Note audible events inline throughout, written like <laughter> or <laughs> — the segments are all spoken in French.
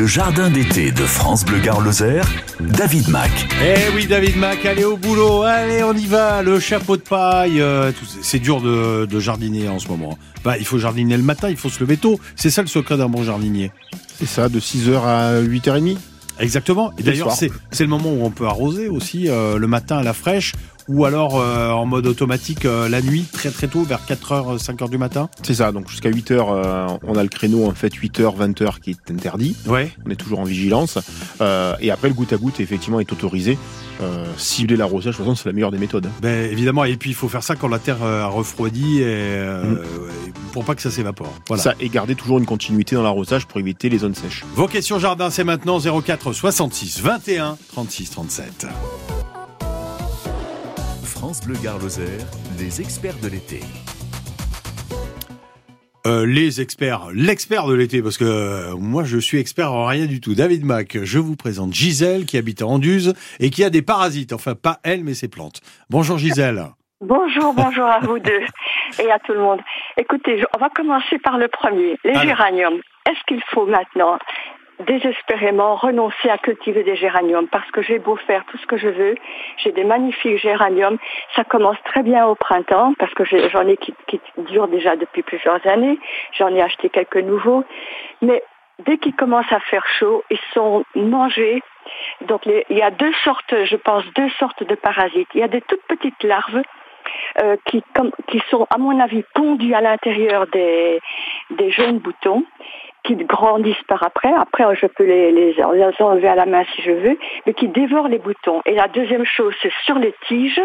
Le jardin d'été de France Bleu Gare-Lozère, David Mac. Eh oui, David Mac, allez au boulot, allez, on y va. Le chapeau de paille, euh, c'est dur de, de jardiner en ce moment. Bah, il faut jardiner le matin, il faut se lever tôt. C'est ça le secret d'un bon jardinier. C'est ça, de 6h à 8h30 Exactement. Et Le d'ailleurs, c'est le moment où on peut arroser aussi euh, le matin à la fraîche ou alors euh, en mode automatique euh, la nuit, très très tôt, vers 4h, 5h du matin. C'est ça, donc jusqu'à 8h, on a le créneau en fait 8h, 20h qui est interdit. Ouais. On est toujours en vigilance. Euh, et après, le goutte à goutte, effectivement, est autorisé. Euh, cibler l'arrosage, de toute façon, c'est la meilleure des méthodes. Ben, évidemment, et puis il faut faire ça quand la terre euh, a refroidi et, euh, Mm. pour pas que ça s'évapore. Voilà. Ça, et garder toujours une continuité dans l'arrosage pour éviter les zones sèches. Vos questions jardin, c'est maintenant 04 66 21 36 37. France Bleu les experts de l'été. Euh, les experts, l'expert de l'été, parce que euh, moi je suis expert en rien du tout. David Mac, je vous présente Gisèle qui habite à Anduze et qui a des parasites. Enfin, pas elle, mais ses plantes. Bonjour Gisèle. Bonjour, bonjour à vous deux et à tout le monde. Écoutez, on va commencer par le premier, les Alors. géraniums. Est-ce qu'il faut maintenant désespérément renoncer à cultiver des géraniums parce que j'ai beau faire tout ce que je veux, j'ai des magnifiques géraniums. Ça commence très bien au printemps parce que j'en ai qui, qui durent déjà depuis plusieurs années. J'en ai acheté quelques nouveaux, mais dès qu'il commence à faire chaud, ils sont mangés. Donc il y a deux sortes, je pense, deux sortes de parasites. Il y a des toutes petites larves euh, qui, qui sont, à mon avis, pondus à l'intérieur des, des jeunes boutons, qui grandissent par après. Après, je peux les, enlever à la main si je veux, mais qui dévorent les boutons. Et la deuxième chose, c'est sur les tiges.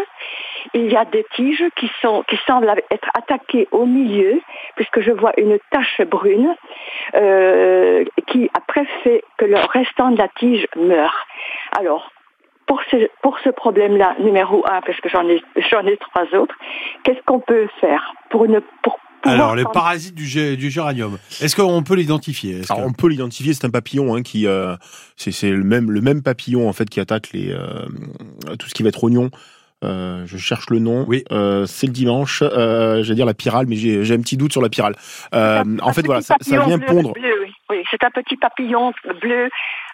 Il y a des tiges qui, sont, qui semblent être attaquées au milieu, puisque je vois une tache brune, euh, qui après fait que le restant de la tige meurt. Alors, pour ce, pour ce problème-là, numéro un, parce que j'en ai, j'en ai trois autres, qu'est-ce qu'on peut faire pour ne, pour Alors, le parasite du, gé- du géranium, est-ce qu'on peut l'identifier? Est-ce Alors, que- on peut l'identifier, c'est un papillon hein, qui, euh, c'est c'est le même, le même papillon en fait qui attaque les, euh, tout ce qui va être oignon. Euh, je cherche le nom. Oui. Euh, c'est le dimanche. Euh, J'allais dire la pyrale, mais j'ai j'ai un petit doute sur la pyrale. Euh, en fait, voilà, ça, vient pondre. bleu, oui. Oui, c'est un petit papillon bleu,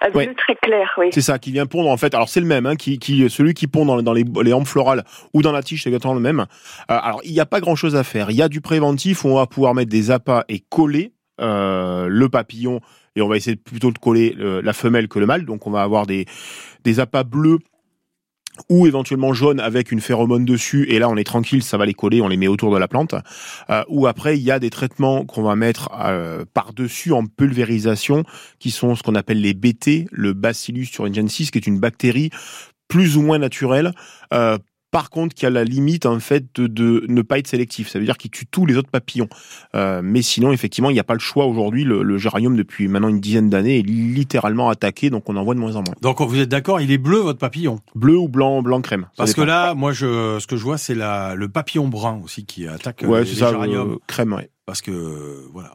euh, bleu très clair, oui. C'est ça, qui vient pondre en fait. Alors c'est le même, hein, qui, qui, celui qui pond dans, dans les, les hampes florales ou dans la tige, c'est exactement le même. Euh, alors il n'y a pas grand chose à faire. Il y a du préventif où on va pouvoir mettre des appâts et coller euh, le papillon et on va essayer plutôt de coller euh, la femelle que le mâle. Donc on va avoir des, des appâts bleus ou éventuellement jaunes avec une phéromone dessus et là on est tranquille, ça va les coller, on les met autour de la plante. Euh, ou après il y a des traitements qu'on va mettre euh, par-dessus en pulvérisation qui sont ce qu'on appelle les BT, le Bacillus thuringiensis, qui est une bactérie plus ou moins naturelle. euh, par contre, qui a la limite en fait de, de ne pas être sélectif. Ça veut dire qu'il tue tous les autres papillons. Euh, mais sinon, effectivement, il n'y a pas le choix aujourd'hui. Le, le géranium, depuis maintenant une dizaine d'années, est littéralement attaqué, donc on en voit de moins en moins. Donc, vous êtes d'accord, il est bleu votre papillon? Bleu ou blanc, blanc crème. Parce que là, moi, je, ce que je vois, c'est la, le papillon brun aussi qui attaque euh, ouais, les, c'est les ça, géraniums. euh, crème. Ouais. Parce que, euh, voilà.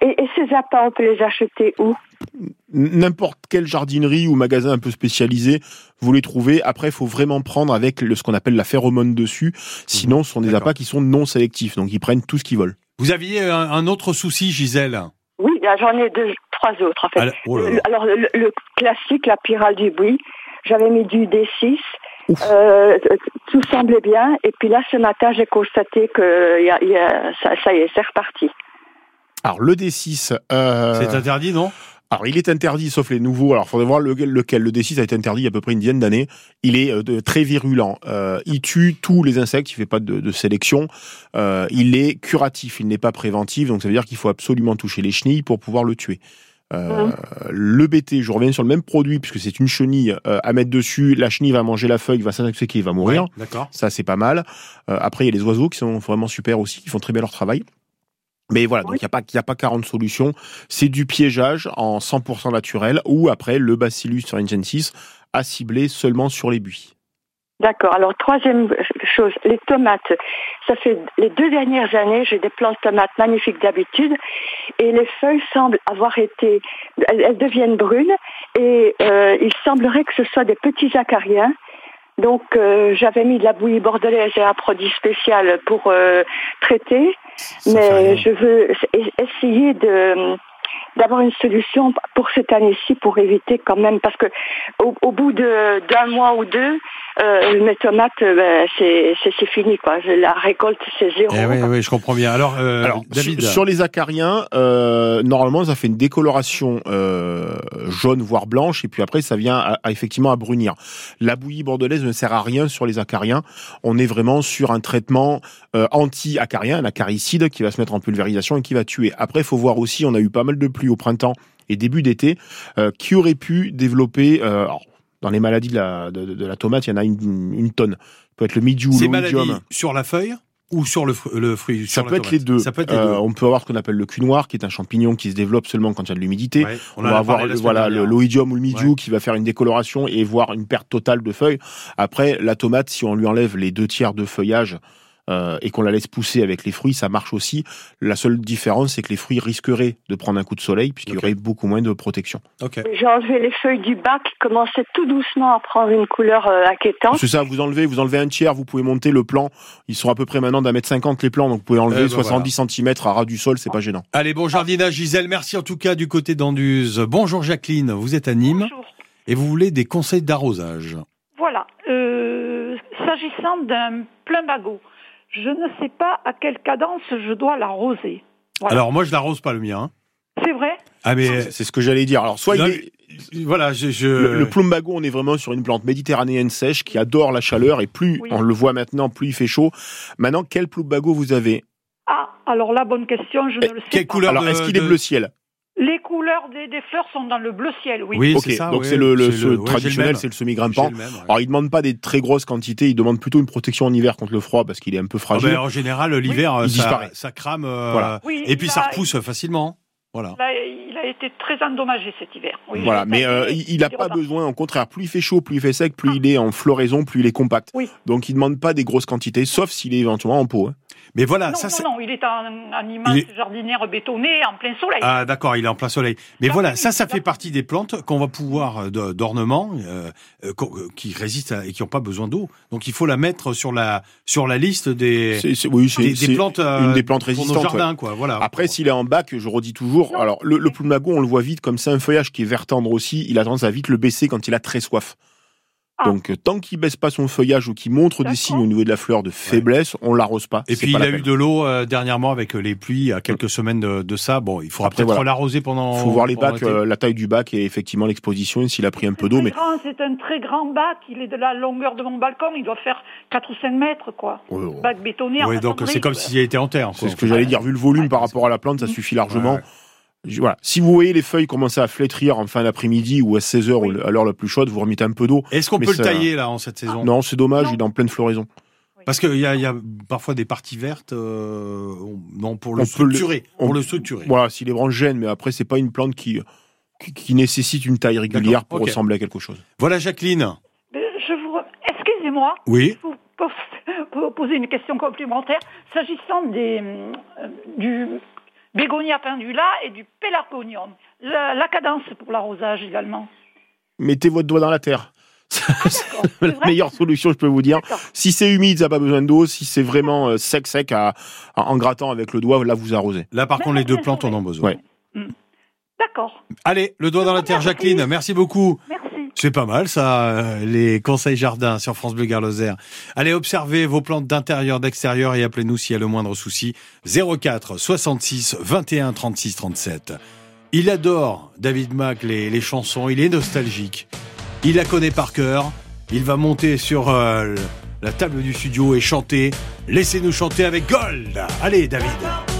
Et, et ces appâts, on peut les acheter où? N'importe quelle jardinerie ou magasin un peu spécialisé, vous les trouvez. Après, il faut vraiment prendre avec le, ce qu'on appelle la phéromone dessus. Sinon, ce sont des appâts qui sont non sélectifs, donc ils prennent tout ce qu'ils veulent. Vous aviez un, un autre souci, Gisèle? Oui, là, j'en ai deux, trois autres, en fait. Alors, oh là là. Le- Alors, le, le classique, la pyrale du bruit, j'avais mis du D6. Euh, tout semblait bien. Et puis là, ce matin, j'ai constaté que y a, y a- ça, ça y est, c'est reparti. Alors, le D6, euh, C'est interdit, non? alors il est interdit sauf les nouveaux. Alors, il faudrait voir lequel, lequel. Le D6 a été interdit il y a à peu près une dizaine d'années. Il est euh, de- très virulent. Euh, il tue tous les insectes. Il fait pas de, de sélection. Euh, il est curatif. Il n'est pas préventif. Donc, ça veut dire qu'il faut absolument toucher les chenilles pour pouvoir le tuer. Euh, Le BT, je reviens sur le même produit puisque c'est une chenille euh, à mettre dessus. La chenille va manger la feuille, va s'intoxiquer, il va mourir. Ouais, D'accord. Ça, c'est pas mal. Euh, après, il y a les oiseaux qui sont vraiment super aussi, qui font très bien leur travail. Mais voilà, donc il n'y a, pas- y a pas 40 solutions. C'est du piégeage en 100% naturel ou après le Bacillus thuringiensis à cibler seulement sur les buis. D'accord. Alors, troisième chose, les tomates. Ça fait les deux dernières années, j'ai des plantes de tomates magnifiques d'habitude, et les feuilles semblent avoir été, elles, deviennent brunes, et euh, il semblerait que ce soit des petits acariens. Donc, euh, j'avais mis de la bouillie bordelaise et un produit spécial pour euh, traiter, mais je veux es- essayer de d'avoir une solution pour cette année-ci pour éviter quand même parce que au, au bout de d'un mois ou deux euh, mes tomates euh, ben, c'est fini quoi la récolte c'est zéro Eh oui, oui, je comprends bien. Alors, euh, Alors, David, sur, sur les acariens, euh, normalement, ça fait une décoloration euh, jaune voire blanche, et puis après, ça vient à, à effectivement à brunir. La bouillie bordelaise ne sert à rien sur les acariens. On est vraiment sur un traitement euh, anti-acarien, un acaricide qui va se mettre en pulvérisation et qui va tuer. Après, il faut voir aussi, on a eu pas mal de pluie au printemps et début d'été, euh, qui aurait pu développer. euh, alors, dans les maladies de la, de, de la tomate, il y en a une, une tonne. Ça peut être le mildiou, l'oïdium. maladies sur la feuille ou sur le, fr- le fruit Ça sur peut la être les deux. Ça peut être les Euh, on peut avoir ce qu'on appelle le cul noir, qui est un champignon qui se développe seulement quand il y a de l'humidité. Ouais, On, va avoir le- voilà le- l'oïdium ou le mildiou qui va faire une décoloration et voir une perte totale de feuilles. Après, la tomate, si on lui enlève les deux tiers de feuillage euh, et qu'on la laisse pousser avec les fruits, ça marche aussi. La seule différence, c'est que les fruits risqueraient de prendre un coup de soleil puisqu'il y aurait beaucoup moins de protection. Ok. j'ai enlevé les feuilles du bac qui commençaient tout doucement à prendre une couleur euh, inquiétante C'est ça, vous enlevez, vous enlevez un tiers, vous pouvez monter le plan. Ils sont à peu près maintenant d'un mètre cinquante les plans, donc vous pouvez enlever Eh ben 70 centimètres à ras du sol, c'est pas gênant. Allez, bon jardinage, Gisèle. Merci en tout cas du côté d'Anduze. Bonjour Jacqueline, vous êtes à Nîmes Bonjour. et vous voulez des conseils d'arrosage. Voilà. Euh, S'agissant d'un plumbago, je ne sais pas à quelle cadence je dois l'arroser. Voilà. Alors moi je l'arrose pas le mien. hein. C'est vrai Ah mais C'est- ce que j'allais dire. Alors, soit Non, il est, voilà, je, je... Le, le plumbago, on est vraiment sur une plante méditerranéenne sèche qui adore la chaleur et plus Oui. on le voit maintenant, plus il fait chaud. Maintenant, quel plumbago vous avez? Ah, alors la bonne question, je Eh, ne le sais quelle pas. couleur Alors, est-ce qu'il est bleu ciel? Les couleurs des, des fleurs sont dans le bleu ciel, oui. Oui, c'est ça. donc ouais. c'est le, le- ce le traditionnel, c'est le semi-grimpant. ouais. Alors, il demande pas des très grosses quantités, il demande plutôt une protection en hiver contre le froid parce qu'il est un peu Ah fragile. ben, en général, l'hiver, Il ça, disparaît. ça crame. euh, Voilà. Oui, Et puis ça repousse facilement. Voilà. Là, il a été très endommagé cet hiver. Oui, Voilà, mais euh, il il a il pas besoin, au contraire, plus il fait chaud, plus il fait sec, plus il est en floraison, plus il est compact. Oui. Donc il demande pas des grosses quantités, sauf s'il est éventuellement en pot. hein. Mais voilà, non, ça c'est. non, non, il est un, un immense est- jardinière bétonné en plein soleil. Ah d'accord, il est en plein soleil. Mais Ah voilà, oui, ça, ça fait partie des plantes qu'on va pouvoir euh, d'ornement, euh, qui résistent à- et qui n'ont pas besoin d'eau. Donc il faut la mettre sur la sur la liste des C'est- c'est- oui, c'est des, des c'est plantes euh, une des plantes pour nos résistantes. ouais. jardins, quoi. Voilà. Après, s'il est en bac, je redis toujours, Non. alors le, le on le voit vite, comme c'est un feuillage qui est vert tendre aussi, il a tendance à vite le baisser quand il a très soif. Ah. Donc, euh, tant qu'il baisse pas son feuillage ou qu'il montre des signes au niveau de la fleur de faiblesse, on l'arrose pas. Et puis pas il a eu de l'eau euh, dernièrement avec euh, les pluies, à quelques semaines de, de ça. Bon, il faudra peut-être voilà. l'arroser pendant. faut voir les bacs, euh, la taille du bac et effectivement l'exposition et s'il a pris un peu d'eau. Mais C'est un très grand bac, il est de la longueur de mon balcon, il doit faire 4 ou 5 mètres, quoi. Ouais, ouais. Bac bétonné Oui, donc c'est comme s'il était en terre. c'est ce que j'allais dire. Vu le volume Ouais, par rapport à la plante, ça Mhm. suffit largement. Voilà. Si vous voyez les feuilles commencer à flétrir en fin d'après-midi ou à 16h Oui. à l'heure la plus chaude, vous remettez un peu d'eau. Est-ce qu'on peut le tailler là en cette saison? Non, c'est dommage, Non. il est en pleine floraison. Parce qu'il y a, il y a parfois des parties vertes, euh, non pour le On peut le- structurer, on- pour le structurer. Voilà, si les branches gênent, mais après, c'est pas une plante qui, qui, qui nécessite une taille régulière pour ressembler à quelque chose. Voilà Jacqueline. Je vous... Excusez-moi, Oui. vous poser <laughs> une question complémentaire. S'agissant des, euh, du bégonia pendula et du pélargonium, la, la cadence pour l'arrosage également. Mettez votre doigt dans la terre. D'accord, <laughs> c'est la meilleure solution, je peux vous dire. Si c'est humide, ça n'a pas besoin d'eau. Si c'est vraiment euh, sec, sec, à, à- en grattant avec le doigt, là, vous arrosez. Là par contre les deux plantes en ont besoin. Ouais. D'accord, Allez, le doigt dans la terre Jacqueline, merci beaucoup. merci. C'est pas mal ça, euh, les conseils jardin sur France Bleu Garloser. Allez observez vos plantes d'intérieur, d'extérieur et appelez-nous s'il y a le moindre souci. 04 66 21 36 37. Il adore David Mack les, les chansons, il est nostalgique. Il la connaît par cœur. Il va monter sur euh, la table du studio et chanter. Laissez-nous chanter avec Gold. Allez David.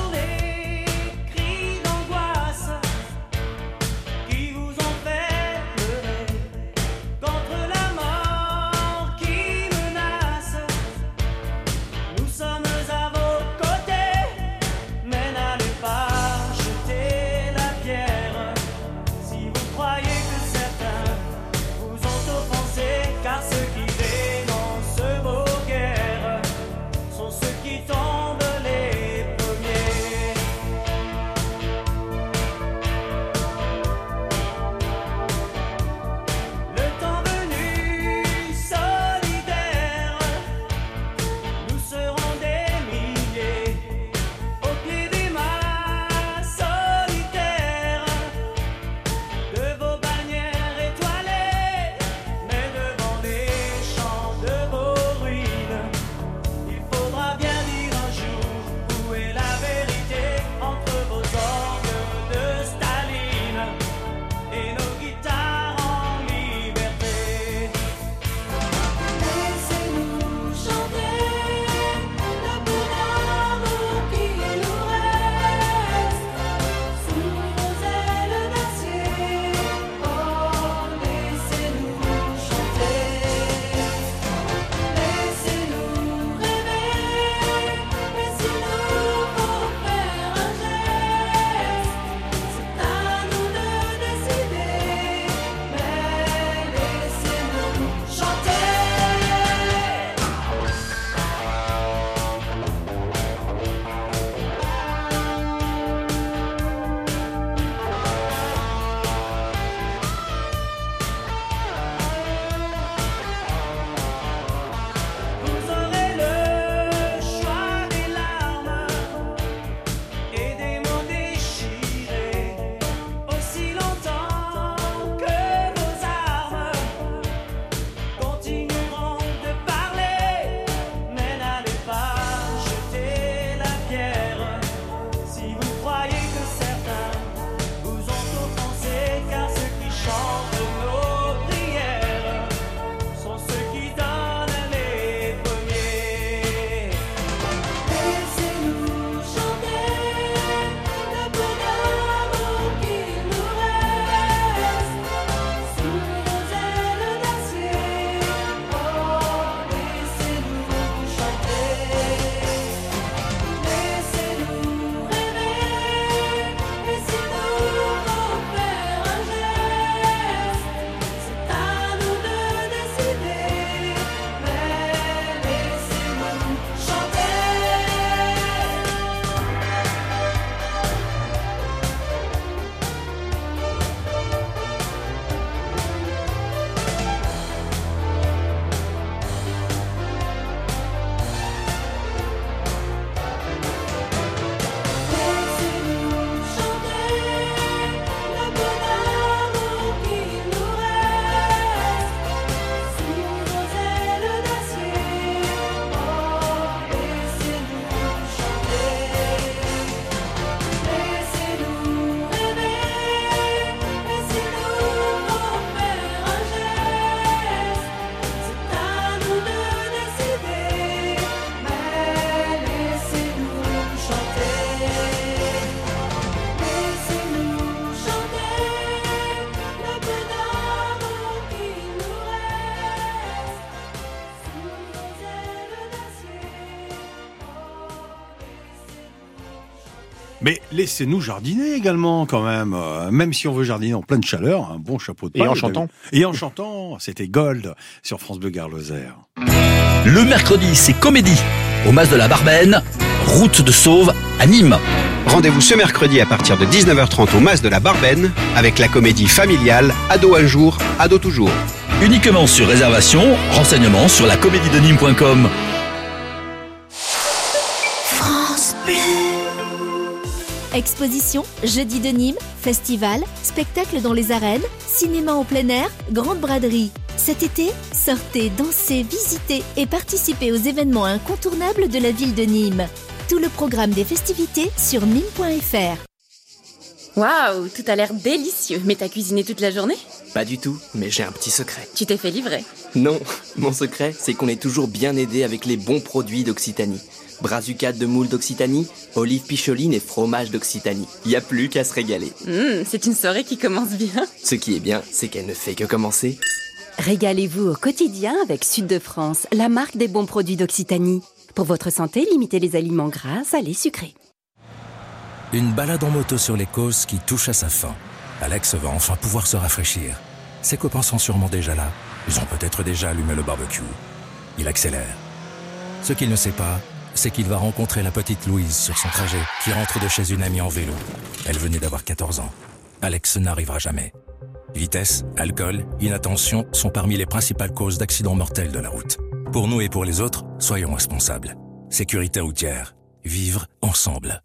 Mais laissez-nous jardiner également, quand même. Euh, même si on veut jardiner en pleine chaleur, un bon chapeau de Et paille. en chantant. Et en chantant. C'était Gold sur France Bleu Gare Lozère. Le mercredi, c'est comédie. Au Mas de la Barbaine, route de Sauve à Nîmes. Rendez-vous ce mercredi à partir de 19h30 au Mas de la Barbaine avec la comédie familiale Ado un jour, Ado toujours. Uniquement sur réservation, renseignements sur la comédie de Nîmes.com. Exposition, jeudi de Nîmes, festival, spectacle dans les arènes, cinéma en plein air, grande braderie. Cet été, sortez, dansez, visitez et participez aux événements incontournables de la ville de Nîmes. Tout le programme des festivités sur nîmes.fr. Waouh, tout a l'air délicieux. Mais t'as cuisiné toute la journée? Pas du tout, mais j'ai un petit secret. Tu t'es fait livrer? Non, mon secret, c'est qu'on est toujours bien aidé avec les bons produits d'Occitanie. Brazucade de moule d'Occitanie, olives picholine et fromage d'Occitanie. Y a plus qu'à se régaler. Hum, c'est une soirée qui commence bien. Ce qui est bien, c'est qu'elle ne fait que commencer. Régalez-vous au quotidien avec Sud de France, la marque des bons produits d'Occitanie. Pour votre santé, limitez les aliments gras, salés, sucrés. Une balade en moto sur les causes qui touche à sa fin. Alex va enfin pouvoir se rafraîchir. Ses copains sont sûrement déjà là. Ils ont peut-être déjà allumé le barbecue. Il accélère. Ce qu'il ne sait pas, c'est qu'il va rencontrer la petite Louise sur son trajet qui rentre de chez une amie en vélo. Elle venait d'avoir 14 ans. Alex n'arrivera jamais. Vitesse, alcool, inattention sont parmi les principales causes d'accidents mortels de la route. Pour nous et pour les autres, soyons responsables. Sécurité routière. Vivre ensemble.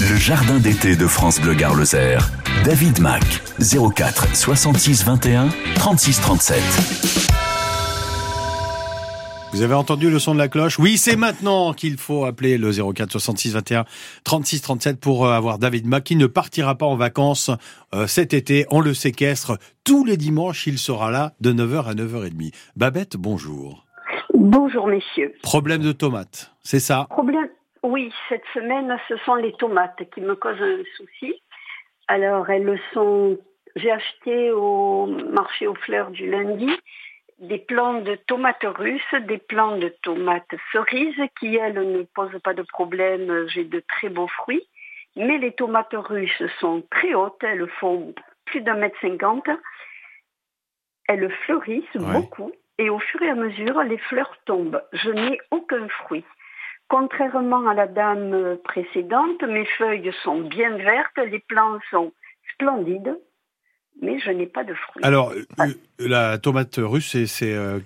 Le jardin d'été de France Bleu Gare Lozère. David Mac, 04 66 21 36 37. Vous avez entendu le son de la cloche? Oui, c'est maintenant qu'il faut appeler le 04 66 21 36 37 pour euh, avoir David Mack qui ne partira pas en vacances euh, cet été. On le séquestre tous les dimanches. Il sera là de 9h à 9h30. Babette, bonjour. Bonjour messieurs. Problème de tomates, c'est ça? Problème Oui, cette semaine, ce sont les tomates qui me causent un souci. Alors, elles sont. J'ai acheté au marché aux fleurs du lundi des plants de tomates russes, des plants de tomates cerises qui, elles, ne posent pas de problème. J'ai de très beaux fruits. Mais les tomates russes sont très hautes, elles font plus d'un mètre cinquante. Elles fleurissent Ouais. beaucoup et au fur et à mesure, les fleurs tombent. Je n'ai aucun fruit. Contrairement à la dame précédente, mes feuilles sont bien vertes, les plants sont splendides, mais je n'ai pas de fruits. Alors, euh, la tomate russe, c'est- c'est euh,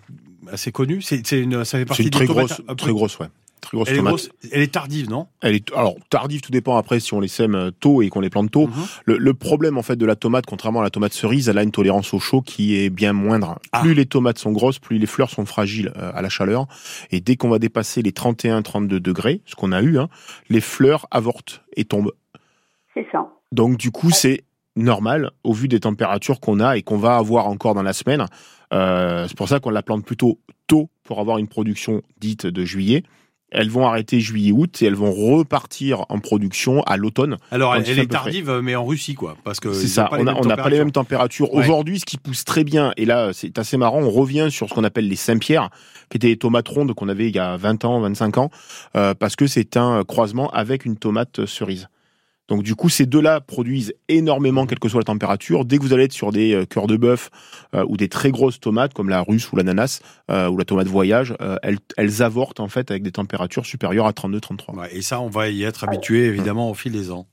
assez connu. C'est c'est une, ça fait C'est partie une très grosse, très grosse, ouais. Très grosse Elle est, tomate. grosse- elle est tardive, non? Elle est alors tardive, tout dépend après si on les sème euh, tôt et qu'on les plante tôt. Mhm. Le, le problème en fait de la tomate, contrairement à la tomate cerise, elle a une tolérance au chaud qui est bien moindre. Ah. Plus les tomates sont grosses, plus les fleurs sont fragiles euh, à la chaleur. Et dès qu'on va dépasser les 31-32 degrés, ce qu'on a eu, hein, les fleurs avortent et tombent. C'est ça. Donc du coup, c'est normal au vu des températures qu'on a et qu'on va avoir encore dans la semaine. Euh, c'est pour ça qu'on la plante plutôt tôt pour avoir une production dite de juillet. Elles vont arrêter juillet-août et elles vont repartir en production à l'automne. Alors, elle, est tardive, mais en Russie, quoi. Parce que C'est ça, on n'a pas les mêmes températures. températures. Ouais. Aujourd'hui, ce qui pousse très bien, et là c'est assez marrant, on revient sur ce qu'on appelle les Saint-Pierre, qui étaient les tomates rondes qu'on avait il y a 20 ans, 25 ans, euh, parce que c'est un croisement avec une tomate cerise. Donc du coup, ces deux-là produisent énormément, quelle que soit la température. Dès que vous allez être sur des euh, cœurs de bœuf euh, ou des très grosses tomates comme la russe ou l'ananas euh, ou la tomate voyage, euh, elles, elles avortent en fait avec des températures supérieures à 32-33. Ouais, et ça, on va y être habitué, évidemment, au fil des ans.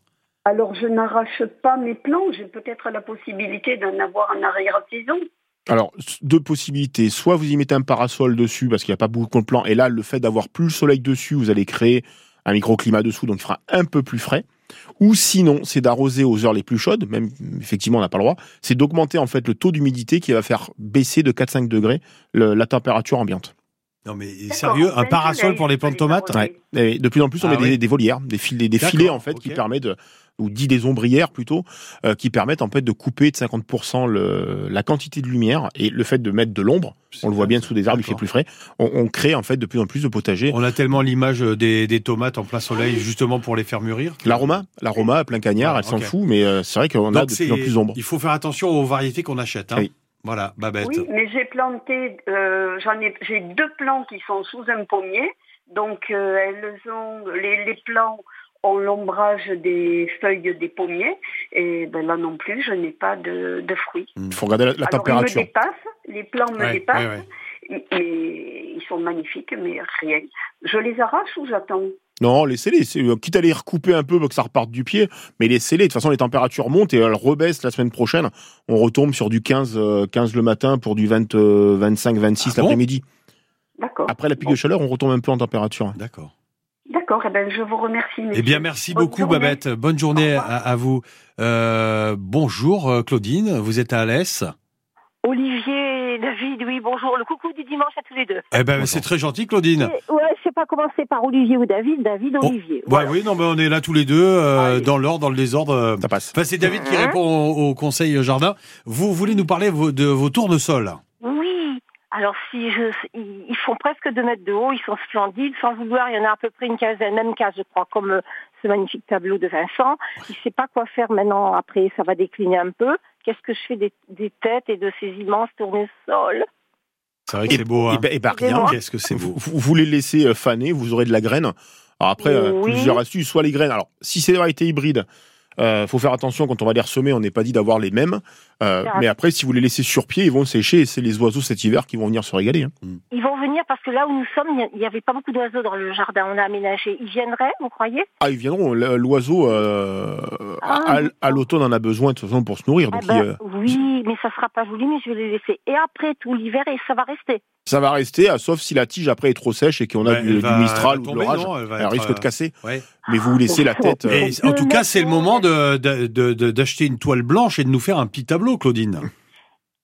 Alors, je n'arrache pas mes plants, j'ai peut-être la possibilité d'en avoir en arrière-saison. Alors, deux possibilités. Soit vous y mettez un parasol dessus parce qu'il n'y a pas beaucoup de plants. Et là, le fait d'avoir plus le soleil dessus, vous allez créer un microclimat dessous, donc il fera un peu plus frais. Ou sinon, c'est d'arroser aux heures les plus chaudes, même effectivement on n'a pas le droit, c'est d'augmenter en fait le taux d'humidité qui va faire baisser de 4-5 degrés le- la température ambiante. Non, mais sérieux, un parasol pour les plantes de tomates Ouais. Et de plus en plus, on Ah met des, oui. des volières, des, fil- filets en fait qui permettent, de, ou dit des ombrières plutôt, euh, qui permettent en fait de couper de 50% le, la quantité de lumière et le fait de mettre de l'ombre. On le voit bien sous des arbres, il fait plus frais. On, on crée en fait de plus en plus de potagers. On a tellement l'image des, des tomates en plein soleil, justement pour les faire mûrir. L'aroma, l'aroma à plein cagnard, Ah, elle s'en ok. fout, mais euh, c'est vrai qu'on a de plus en plus d'ombre. Il faut faire attention aux variétés qu'on achète. Hein. Oui. Voilà, Babette. Oui, mais j'ai planté, euh, j'en ai, j'ai deux plants qui sont sous un pommier, donc euh, elles ont, les, les plants ont l'ombrage des feuilles des pommiers. Et ben là non plus, je n'ai pas de, de fruits. Il faut regarder la, la Alors, température. Ils me dépassent, les plants me Ouais, dépassent. ouais, Et ils sont magnifiques, mais rien. Je les arrache ou j'attends? Non, laissez-les. C'est- euh, Quitte à les recouper un peu pour que ça reparte du pied, mais laissez-les. De toute façon, les températures montent et elles rebaissent la semaine prochaine. On retombe sur du 15, euh, 15 le matin pour du 20, euh, 25, 26 Ah bon? l'après-midi. D'accord. Après la pique de chaleur, on retombe un peu en température. D'accord. D'accord, eh ben, je vous remercie. Eh bien, merci Bonne beaucoup, journée. Babette. Bonne journée à, à vous. Euh, bonjour, euh, Claudine. Vous êtes à Alès. Olivier, David, oui, bonjour. Le coucou du dimanche à tous les deux. Eh ben, c'est très gentil, Claudine. Et- Ouais, je sais pas commencer par Olivier ou David, David, Olivier. Ouais, oui, non, mais on est là tous les deux, euh, dans l'ordre, dans le désordre. euh. Ça passe. Enfin, c'est David qui Hein répond au, au conseil jardin. Vous voulez nous parler vos- de vos tournesols? Oui. Alors, si je, ils font presque 2 mètres de haut, ils sont splendides. Sans vouloir, il y en a à peu près une quinzaine, même case, je crois, comme euh, ce magnifique tableau de Vincent. Il sait pas quoi faire maintenant. Après, ça va décliner un peu. Qu'est-ce que je fais des, des têtes et de ces immenses tournesols? C'est vrai que c'est beau. Hein. Et ben, et ben, rien. Qu'est-ce que c'est beau. Vous, vous les laissez euh, faner, vous aurez de la graine. Alors après, euh, Oui. plusieurs astuces, soit les graines. Alors, si c'est des variétés hybrides, euh, faut faire attention quand on va les ressemer, on n'est pas dit d'avoir les mêmes. Euh, Ah. mais après, si vous les laissez sur pied, ils vont sécher et c'est les oiseaux cet hiver qui vont venir se régaler. hein. Ils vont venir parce que là où nous sommes, il n'y avait pas beaucoup d'oiseaux dans le jardin. On a aménagé. Ils viendraient, vous croyez? Ah, ils viendront. L'oiseau, euh, à, à- à l'automne, en a besoin de toute façon pour se nourrir. Donc, Ah ben, il, euh, Oui, mais ça sera pas joli, mais je vais les laisser. Et après, tout l'hiver, et ça va rester. Ça va rester, ah, sauf si la tige après est trop sèche et qu'on a Ouais, du, mistral elle ou de l'orage. Elle Elle risque euh, de casser. Ouais. Mais vous laissez la tête. euh, Et en tout cas, c'est le moment de- de- de- de- d'acheter une toile blanche et de nous faire un petit tableau, Claudine.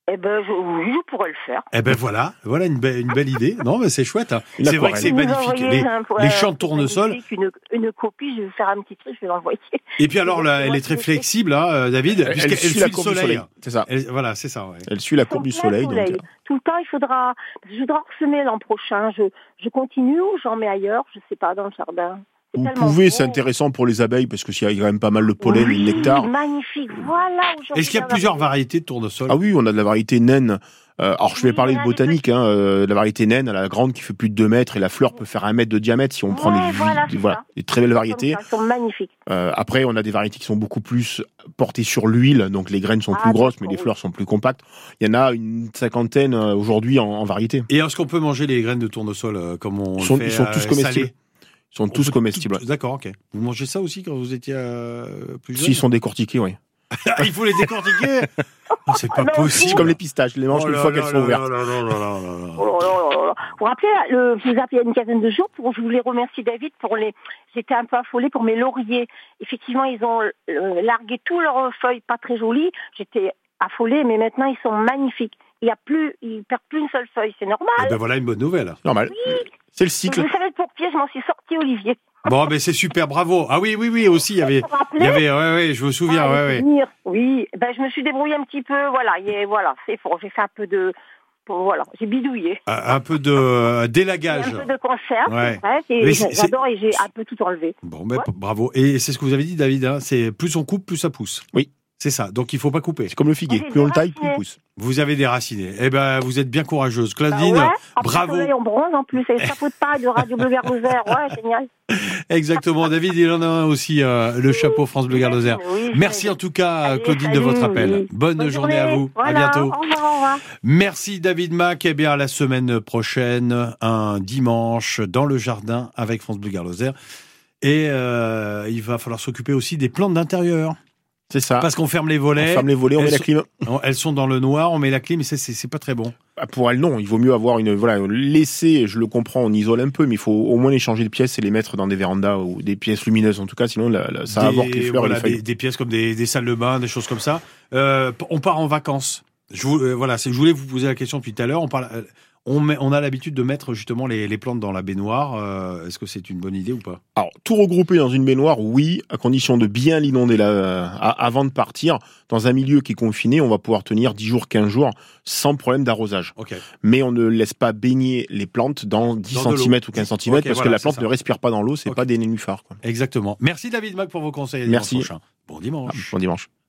Eh ben, je, oui, je pourrais le faire. Eh ben voilà, voilà une, belle- une belle idée. Non, mais c'est chouette. hein. C'est vrai que c'est Vous magnifique. Les, un- les champs de tournesol. Une, une copie, je vais faire un petit truc, je vais l'envoyer. Et puis alors, là, <laughs> elle est très flexible, hein, euh, David, Elle- puisqu'elle elle suit suit la courbe du soleil. soleil. C'est ça. Elle- voilà, c'est ça. ouais. Elle suit la courbe du soleil. Donc, euh, Tout le temps, il faudra. Je voudrais semer l'an prochain. Je, je continue ou j'en mets ailleurs Je sais pas, dans le jardin. Vous pouvez, c'est intéressant pour les abeilles parce que s'il y a quand même pas mal de pollen et de nectar. magnifique. Voilà Est-ce qu'il y a plusieurs variétés de tournesol Ah oui, on a de la variété naine. Euh, alors je vais Oui, parler de botanique, hein, euh, la variété naine, la grande qui fait plus de 2 mètres et la fleur peut faire un mètre de diamètre si on prend Ouais, les, voilà, des- voilà, des très belles variétés. ça, Ils sont magnifiques. Euh, après, on a des variétés qui sont beaucoup plus portées sur l'huile, donc les graines sont Ah, plus grosses, mais les fleurs sont plus compactes. Il y en a une cinquantaine aujourd'hui en, en variété. Et est-ce qu'on peut manger les graines de tournesol euh, comme on Ils le sont, fait, ils sont euh, tous comestibles. Sont On tous comestibles. D'accord, ok. Vous mangez ça aussi quand vous étiez euh, plus jeune S'ils sont décortiqués, oui. <laughs> Il faut les décortiquer Oh, <laughs> C'est pas non, possible. C'est comme les pistaches, je les mange Oh une fois qu'elles sont ouvertes. Vous vous rappelez, le, je vous ai appelé il y a une quinzaine de jours pour, je voulais remercier David pour les, j'étais un peu affolée pour mes lauriers. Effectivement, ils ont euh, largué tous leurs feuilles pas très jolies. J'étais affolée, mais maintenant ils sont magnifiques. Il y a plus, ils perdent plus une seule feuille, c'est normal. Eh ben voilà une bonne nouvelle. Normal. C'est le cycle. Vous savez, pour pied, je m'en suis sortie, Olivier. Bon, ben c'est super, bravo. Ah oui, oui, oui, aussi, il y avait, il y avait, ouais, ouais, je me souviens, Ah, ouais, ouais. Oui, ben, je me suis débrouillée un petit peu, voilà, et voilà, c'est fort. J'ai fait un peu de, bon, voilà, j'ai bidouillé. Un un peu de euh, Un délagage. peu de conserve, Ouais. Mais j'adore et j'ai un peu tout enlevé. Bon, ben, bravo. Et c'est ce que vous avez dit, David, hein, c'est plus on coupe, plus ça pousse. Oui. C'est ça. Donc il faut pas couper. C'est comme le figuier. Plus on le taille, plus il pousse. Vous avez déraciné. Eh ben, vous êtes bien courageuse. Bah Claudine, ouais, en plus, bravo. on bronze en plus, et chapeau de paille de Radio Bleu Vert Lozère, <laughs> ouais, génial. Exactement. David, il en a un aussi, euh, le chapeau France Bleu Gardozère. Oui, Merci en tout cas, Allez, Claudine, de votre appel. oui. Bonne, journée, à vous. Voilà, À bientôt. Au revoir, au revoir. Merci David Mac. Eh bien, à la semaine prochaine, un dimanche, dans le jardin avec France Bleu Garloser. Et euh, il va falloir s'occuper aussi des plantes d'intérieur. C'est ça. Parce qu'on ferme les volets. On ferme les volets, on met la clim. Elles sont dans le noir, on met la clim et c'est- pas très bon. Ah, Pour elles, non. Il vaut mieux avoir une. Voilà, laisser, je le comprends, on isole un peu, mais il faut au moins les changer de pièces et les mettre dans des vérandas ou des pièces lumineuses. En tout cas, sinon, la- la- ça Des- avorte les fleurs voilà, et les feuilles. des, des pièces comme des, des salles de bain, des choses comme ça. Euh, on part en vacances. Je, vous- euh, voilà, je voulais vous poser la question depuis tout à l'heure. On, parle, euh, on, met- on a l'habitude de mettre justement les, les plantes dans la baignoire. Euh, Est-ce que c'est une bonne idée ou pas? Alors, tout regrouper dans une baignoire, oui, à condition de bien l'inonder euh, avant de partir. Dans un milieu qui est confiné, on va pouvoir tenir 10 jours, 15 jours sans problème d'arrosage. Mais on ne laisse pas baigner les plantes dans 10 Dans cm ou 15 cm parce voilà, que la plante ne respire pas dans l'eau, c'est Ok. pas des nénuphars. quoi. Exactement. Merci David Mac pour vos conseils. Merci. Bon dimanche. Bon dimanche.